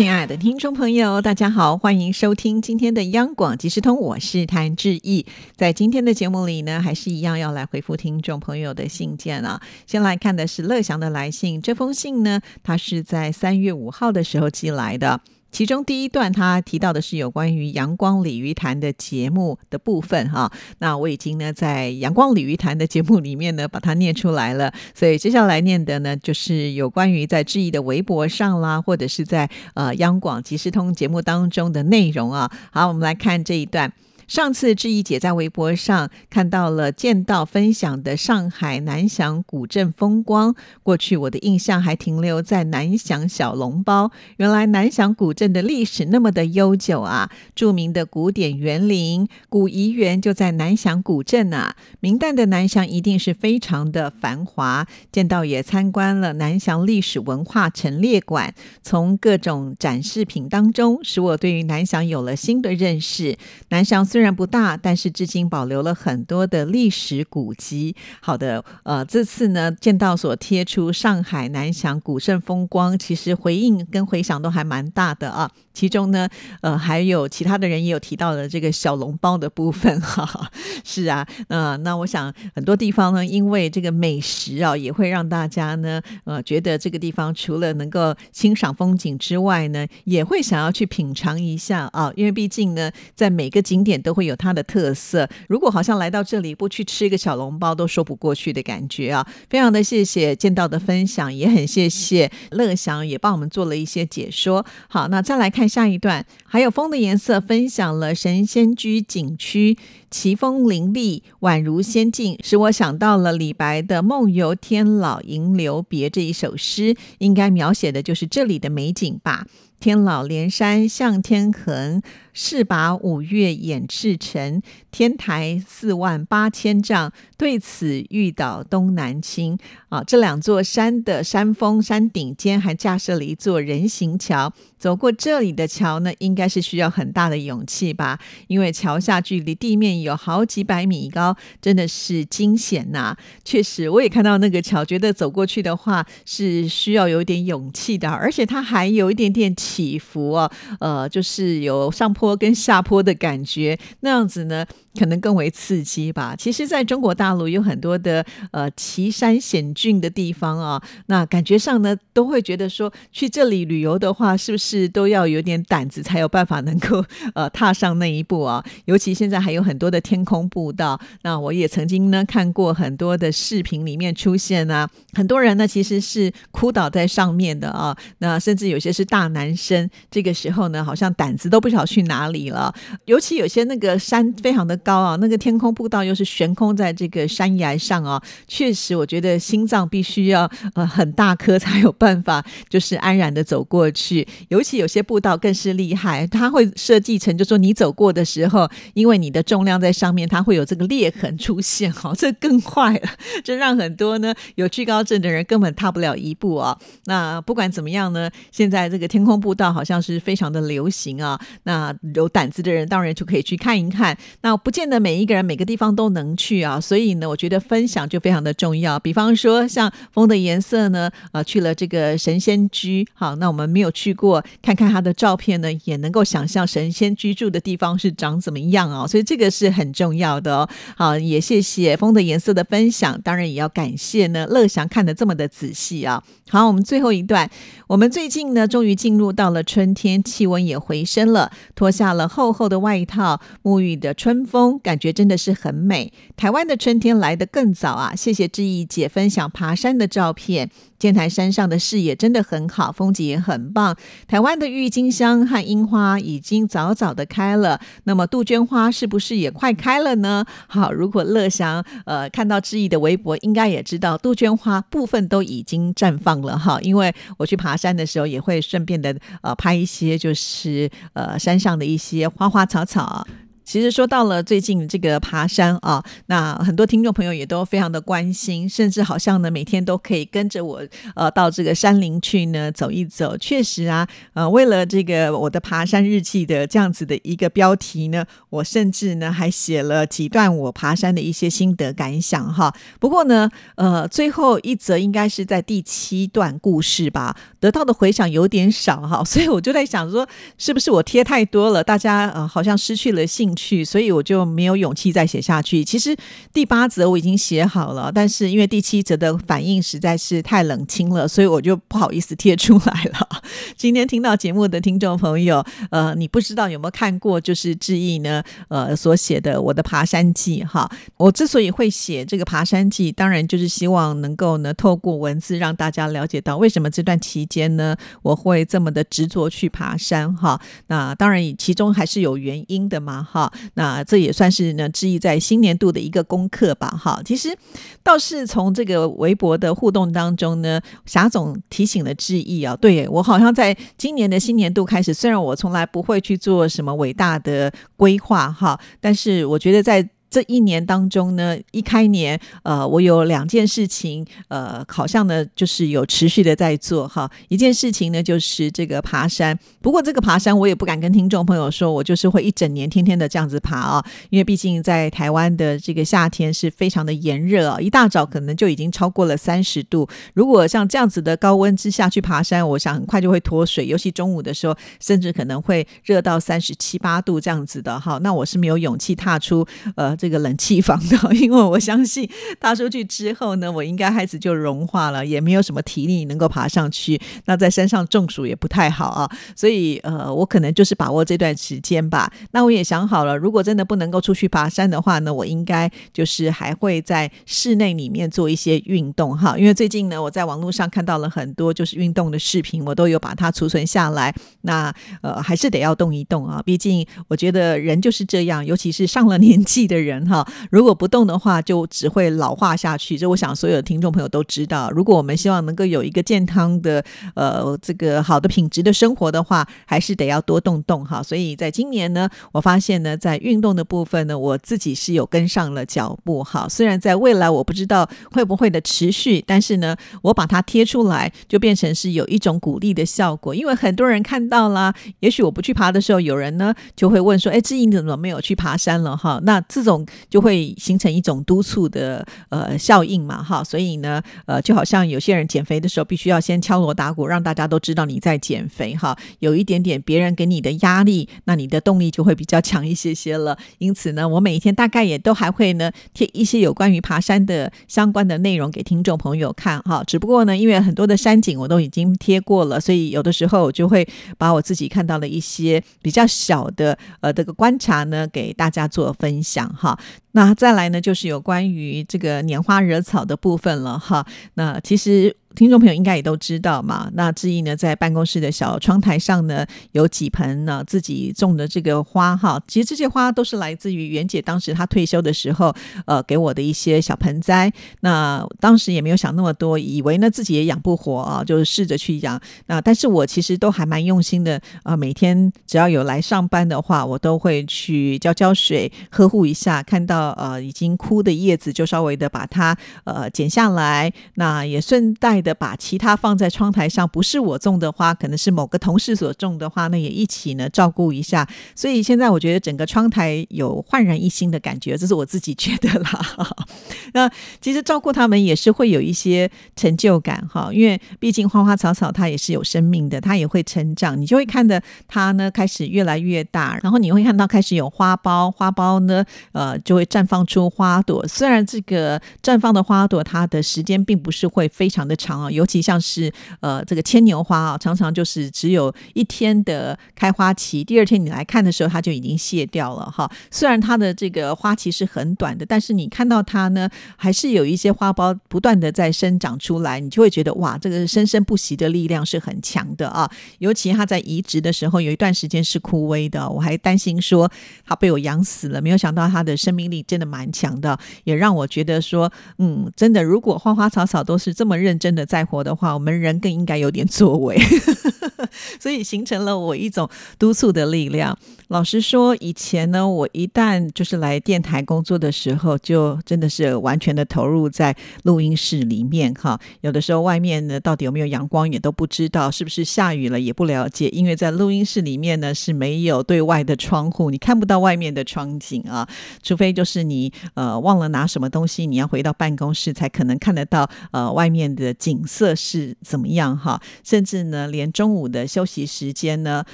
亲爱的听众朋友，大家好，欢迎收听今天的央广即时通，我是谭志毅。在今天的节目里呢，还是一样要来回复听众朋友的信件啊。先来看的是乐祥的来信，这封信呢，他是在三月五号的时候寄来的。其中第一段他提到的是有关于阳光鲤鱼潭的节目的部分哈，那我已经呢在阳光鲤鱼潭的节目里面呢把它念出来了，所以接下来念的呢就是有关于在志毅的微博上啦，或者是在呃央广即时通节目当中的内容啊。好，我们来看这一段。上次志毅姐在微博上看到了见到分享的上海南翔古镇风光，过去我的印象还停留在南翔小笼包。原来南翔古镇的历史那么的悠久啊！著名的古典园林、古怡园就在南翔古镇啊。明代的南翔一定是非常的繁华。见到也参观了南翔历史文化陈列馆，从各种展示品当中，使我对于南翔有了新的认识。南翔虽虽然不大，但是至今保留了很多的历史古迹。好的，呃，这次呢，见到所贴出上海南翔古镇风光，其实回应跟回响都还蛮大的啊。其中呢，呃，还有其他的人也有提到了这个小笼包的部分哈。是啊，呃，那我想很多地方呢，因为这个美食啊，也会让大家呢，呃，觉得这个地方除了能够欣赏风景之外呢，也会想要去品尝一下啊。因为毕竟呢，在每个景点都都会有它的特色。如果好像来到这里不去吃一个小笼包都说不过去的感觉啊！非常的谢谢见到的分享，也很谢谢乐祥也帮我们做了一些解说。好，那再来看下一段，还有风的颜色分享了神仙居景区，奇峰林立，宛如仙境，使我想到了李白的“梦游天姥吟留别”这一首诗，应该描写的就是这里的美景吧。天老连山向天横，势拔五岳掩赤城。天台四万八千丈，对此欲倒东南倾。啊，这两座山的山峰山顶间还架设了一座人行桥。走过这里的桥呢，应该是需要很大的勇气吧？因为桥下距离地面有好几百米高，真的是惊险呐！确实，我也看到那个桥，觉得走过去的话是需要有点勇气的，而且它还有一点点。起伏啊，呃，就是有上坡跟下坡的感觉，那样子呢。可能更为刺激吧。其实，在中国大陆有很多的呃奇山险峻的地方啊，那感觉上呢，都会觉得说去这里旅游的话，是不是都要有点胆子才有办法能够 呃踏上那一步啊？尤其现在还有很多的天空步道。那我也曾经呢看过很多的视频里面出现啊，很多人呢其实是哭倒在上面的啊。那甚至有些是大男身，这个时候呢，好像胆子都不晓得去哪里了。尤其有些那个山非常的。高啊，那个天空步道又是悬空在这个山崖上啊，确实，我觉得心脏必须要呃很大颗才有办法，就是安然的走过去。尤其有些步道更是厉害，它会设计成，就说你走过的时候，因为你的重量在上面，它会有这个裂痕出现哈，这更坏了，这让很多呢有惧高症的人根本踏不了一步啊。那不管怎么样呢，现在这个天空步道好像是非常的流行啊，那有胆子的人当然就可以去看一看。那不。见得每一个人每个地方都能去啊，所以呢，我觉得分享就非常的重要。比方说，像风的颜色呢，啊，去了这个神仙居，好，那我们没有去过，看看他的照片呢，也能够想象神仙居住的地方是长怎么样啊，所以这个是很重要的哦。好，也谢谢风的颜色的分享，当然也要感谢呢乐祥看的这么的仔细啊。好，我们最后一段，我们最近呢，终于进入到了春天，气温也回升了，脱下了厚厚的外套，沐浴的春风。感觉真的是很美。台湾的春天来得更早啊！谢谢志毅姐分享爬山的照片。剑台山上的视野真的很好，风景也很棒。台湾的郁金香和樱花已经早早的开了，那么杜鹃花是不是也快开了呢？好，如果乐祥呃看到志毅的微博，应该也知道杜鹃花部分都已经绽放了哈。因为我去爬山的时候，也会顺便的呃拍一些就是呃山上的一些花花草草。其实说到了最近这个爬山啊，那很多听众朋友也都非常的关心，甚至好像呢每天都可以跟着我呃到这个山林去呢走一走。确实啊，呃，为了这个我的爬山日记的这样子的一个标题呢，我甚至呢还写了几段我爬山的一些心得感想哈。不过呢，呃，最后一则应该是在第七段故事吧，得到的回响有点少哈，所以我就在想说，是不是我贴太多了，大家呃好像失去了兴趣，去所以我就没有勇气再写下去。其实第八则我已经写好了，但是因为第七则的反应实在是太冷清了，所以我就不好意思贴出来了。今天听到节目的听众朋友，呃，你不知道有没有看过，就是志毅呢，呃，所写的我的爬山记哈。我之所以会写这个爬山记，当然就是希望能够呢，透过文字让大家了解到为什么这段期间呢，我会这么的执着去爬山哈。那当然，其中还是有原因的嘛哈那这也算是呢，志毅在新年度的一个功课吧哈。其实倒是从这个微博的互动当中呢，霞总提醒了志毅啊，对我好像在今年的新年度开始，虽然我从来不会去做什么伟大的规划哈，但是我觉得在。这一年当中呢，一开年，呃，我有两件事情，呃，好像呢，就是有持续的在做哈。一件事情呢，就是这个爬山。不过这个爬山，我也不敢跟听众朋友说，我就是会一整年天天的这样子爬啊，因为毕竟在台湾的这个夏天是非常的炎热啊，一大早可能就已经超过了三十度。如果像这样子的高温之下去爬山，我想很快就会脱水，尤其中午的时候，甚至可能会热到三十七八度这样子的哈。那我是没有勇气踏出呃。这个冷气房的，因为我相信踏出去之后呢，我应该孩子就融化了，也没有什么体力能够爬上去。那在山上中暑也不太好啊，所以呃，我可能就是把握这段时间吧。那我也想好了，如果真的不能够出去爬山的话呢，我应该就是还会在室内里面做一些运动哈。因为最近呢，我在网络上看到了很多就是运动的视频，我都有把它储存下来。那呃，还是得要动一动啊，毕竟我觉得人就是这样，尤其是上了年纪的人。人哈，如果不动的话，就只会老化下去。这我想所有的听众朋友都知道。如果我们希望能够有一个健康的呃这个好的品质的生活的话，还是得要多动动哈。所以在今年呢，我发现呢，在运动的部分呢，我自己是有跟上了脚步哈。虽然在未来我不知道会不会的持续，但是呢，我把它贴出来，就变成是有一种鼓励的效果。因为很多人看到了，也许我不去爬的时候，有人呢就会问说：“哎，志颖怎么没有去爬山了？”哈，那这种。就会形成一种督促的呃效应嘛，哈，所以呢，呃，就好像有些人减肥的时候，必须要先敲锣打鼓，让大家都知道你在减肥，哈，有一点点别人给你的压力，那你的动力就会比较强一些些了。因此呢，我每一天大概也都还会呢贴一些有关于爬山的相关的内容给听众朋友看，哈。只不过呢，因为很多的山景我都已经贴过了，所以有的时候我就会把我自己看到的一些比较小的呃这个观察呢，给大家做分享，哈。那再来呢，就是有关于这个拈花惹草的部分了哈。那其实。听众朋友应该也都知道嘛，那志毅呢在办公室的小窗台上呢有几盆呢自己种的这个花哈，其实这些花都是来自于袁姐当时她退休的时候呃给我的一些小盆栽。那当时也没有想那么多，以为呢自己也养不活啊，就是试着去养。那但是我其实都还蛮用心的啊，每天只要有来上班的话，我都会去浇浇水，呵护一下。看到呃已经枯的叶子，就稍微的把它呃剪下来，那也顺带。的把其他放在窗台上，不是我种的花，可能是某个同事所种的花，那也一起呢照顾一下。所以现在我觉得整个窗台有焕然一新的感觉，这是我自己觉得啦。那其实照顾他们也是会有一些成就感哈，因为毕竟花花草草它也是有生命的，它也会成长，你就会看的它呢开始越来越大，然后你会看到开始有花苞，花苞呢呃就会绽放出花朵。虽然这个绽放的花朵它的时间并不是会非常的长。啊，尤其像是呃这个牵牛花啊，常常就是只有一天的开花期，第二天你来看的时候，它就已经谢掉了哈。虽然它的这个花期是很短的，但是你看到它呢，还是有一些花苞不断的在生长出来，你就会觉得哇，这个生生不息的力量是很强的啊。尤其它在移植的时候，有一段时间是枯萎的，我还担心说它被我养死了，没有想到它的生命力真的蛮强的，也让我觉得说，嗯，真的，如果花花草草都是这么认真的。的再活的话，我们人更应该有点作为。所以形成了我一种督促的力量。老实说，以前呢，我一旦就是来电台工作的时候，就真的是完全的投入在录音室里面哈。有的时候外面呢，到底有没有阳光也都不知道，是不是下雨了也不了解，因为在录音室里面呢是没有对外的窗户，你看不到外面的窗景啊。除非就是你呃忘了拿什么东西，你要回到办公室才可能看得到呃外面的景色是怎么样哈。甚至呢，连中午的休息时间呢，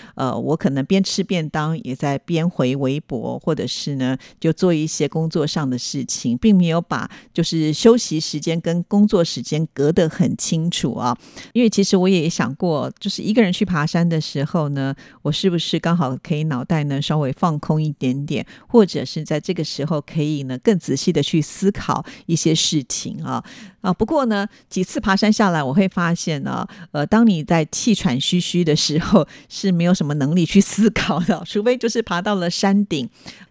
呃，我可能边吃便当。也在边回微博，或者是呢，就做一些工作上的事情，并没有把就是休息时间跟工作时间隔得很清楚啊。因为其实我也想过，就是一个人去爬山的时候呢，我是不是刚好可以脑袋呢稍微放空一点点，或者是在这个时候可以呢更仔细的去思考一些事情啊啊。不过呢，几次爬山下来，我会发现呢，呃，当你在气喘吁吁的时候，是没有什么能力去思考的，除非。就是爬到了山顶。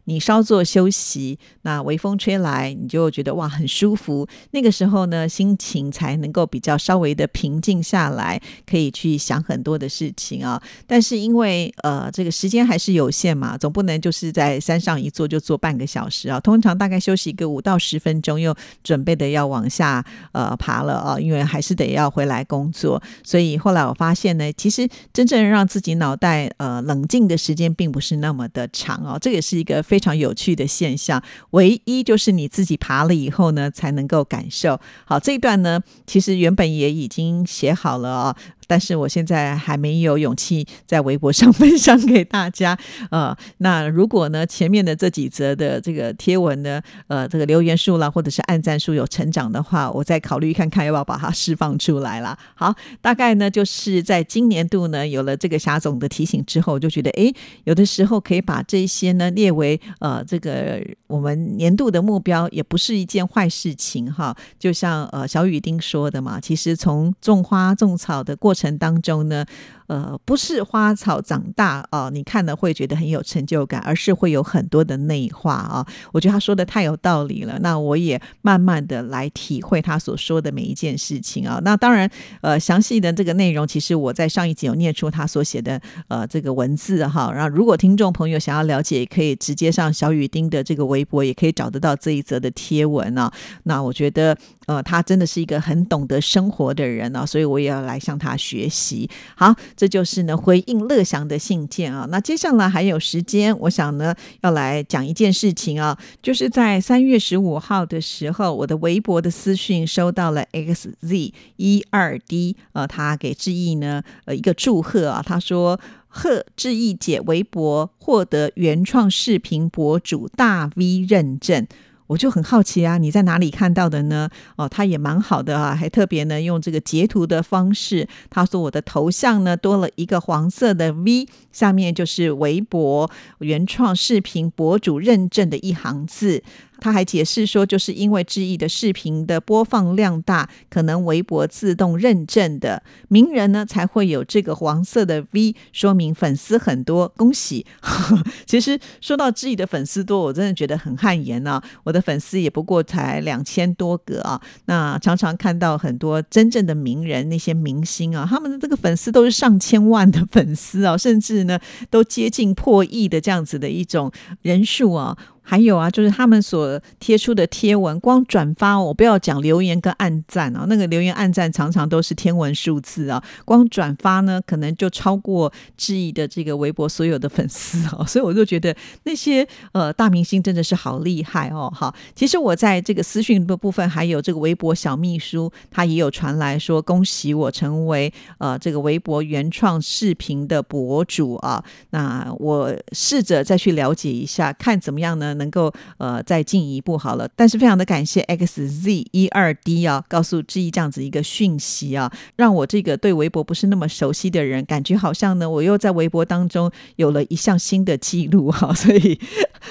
你稍作休息，那微风吹来，你就觉得哇很舒服。那个时候呢，心情才能够比较稍微的平静下来，可以去想很多的事情啊。但是因为呃这个时间还是有限嘛，总不能就是在山上一坐就坐半个小时啊。通常大概休息一个五到十分钟，又准备的要往下呃爬了啊，因为还是得要回来工作。所以后来我发现呢，其实真正让自己脑袋呃冷静的时间并不是那么的长哦。这也是一个非。常有趣的现象，唯一就是你自己爬了以后呢，才能够感受。好，这一段呢，其实原本也已经写好了哦。但是我现在还没有勇气在微博上 分享给大家，呃，那如果呢前面的这几则的这个贴文呢，呃，这个留言数啦或者是按赞数有成长的话，我再考虑看看要不要把它释放出来了。好，大概呢就是在今年度呢有了这个霞总的提醒之后，我就觉得哎，有的时候可以把这些呢列为呃这个我们年度的目标，也不是一件坏事情哈。就像呃小雨丁说的嘛，其实从种花种草的过程当中呢。呃，不是花草长大啊，你看了会觉得很有成就感，而是会有很多的内化啊。我觉得他说的太有道理了。那我也慢慢的来体会他所说的每一件事情啊。那当然，呃，详细的这个内容，其实我在上一集有念出他所写的呃这个文字哈。然后，如果听众朋友想要了解，也可以直接上小雨丁的这个微博，也可以找得到这一则的贴文啊。那我觉得，呃，他真的是一个很懂得生活的人啊，所以我也要来向他学习。好。这就是呢回应乐祥的信件啊。那接下来还有时间，我想呢要来讲一件事情啊，就是在三月十五号的时候，我的微博的私讯收到了 xz 一二 d，呃，他给志毅呢呃一个祝贺啊，他说贺志毅姐微博获得原创视频博主大 V 认证。我就很好奇啊，你在哪里看到的呢？哦，他也蛮好的啊，还特别呢用这个截图的方式。他说我的头像呢多了一个黄色的 V，下面就是微博原创视频博主认证的一行字。他还解释说，就是因为志毅的视频的播放量大，可能微博自动认证的名人呢，才会有这个黄色的 V，说明粉丝很多，恭喜。其实说到志毅的粉丝多，我真的觉得很汗颜啊。我的粉丝也不过才两千多个啊。那常常看到很多真正的名人，那些明星啊，他们的这个粉丝都是上千万的粉丝啊，甚至呢都接近破亿的这样子的一种人数啊。还有啊，就是他们所贴出的贴文，光转发，我不要讲留言跟暗赞啊，那个留言暗赞常常都是天文数字啊，光转发呢，可能就超过质疑的这个微博所有的粉丝啊，所以我就觉得那些呃大明星真的是好厉害哦，哈。其实我在这个私讯的部分，还有这个微博小秘书，他也有传来说恭喜我成为呃这个微博原创视频的博主啊，那我试着再去了解一下，看怎么样呢？能够呃再进一步好了，但是非常的感谢 xz 一二 d 啊，告诉志毅这样子一个讯息啊，让我这个对微博不是那么熟悉的人，感觉好像呢我又在微博当中有了一项新的记录哈，所以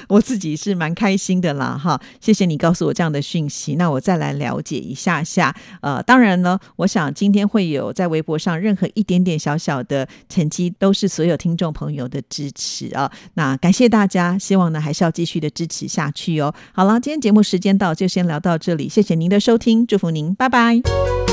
我自己是蛮开心的啦哈，谢谢你告诉我这样的讯息，那我再来了解一下下，呃，当然呢，我想今天会有在微博上任何一点点小小的成绩，都是所有听众朋友的支持啊，那感谢大家，希望呢还是要继续的。支持下去哦。好了，今天节目时间到，就先聊到这里。谢谢您的收听，祝福您，拜拜。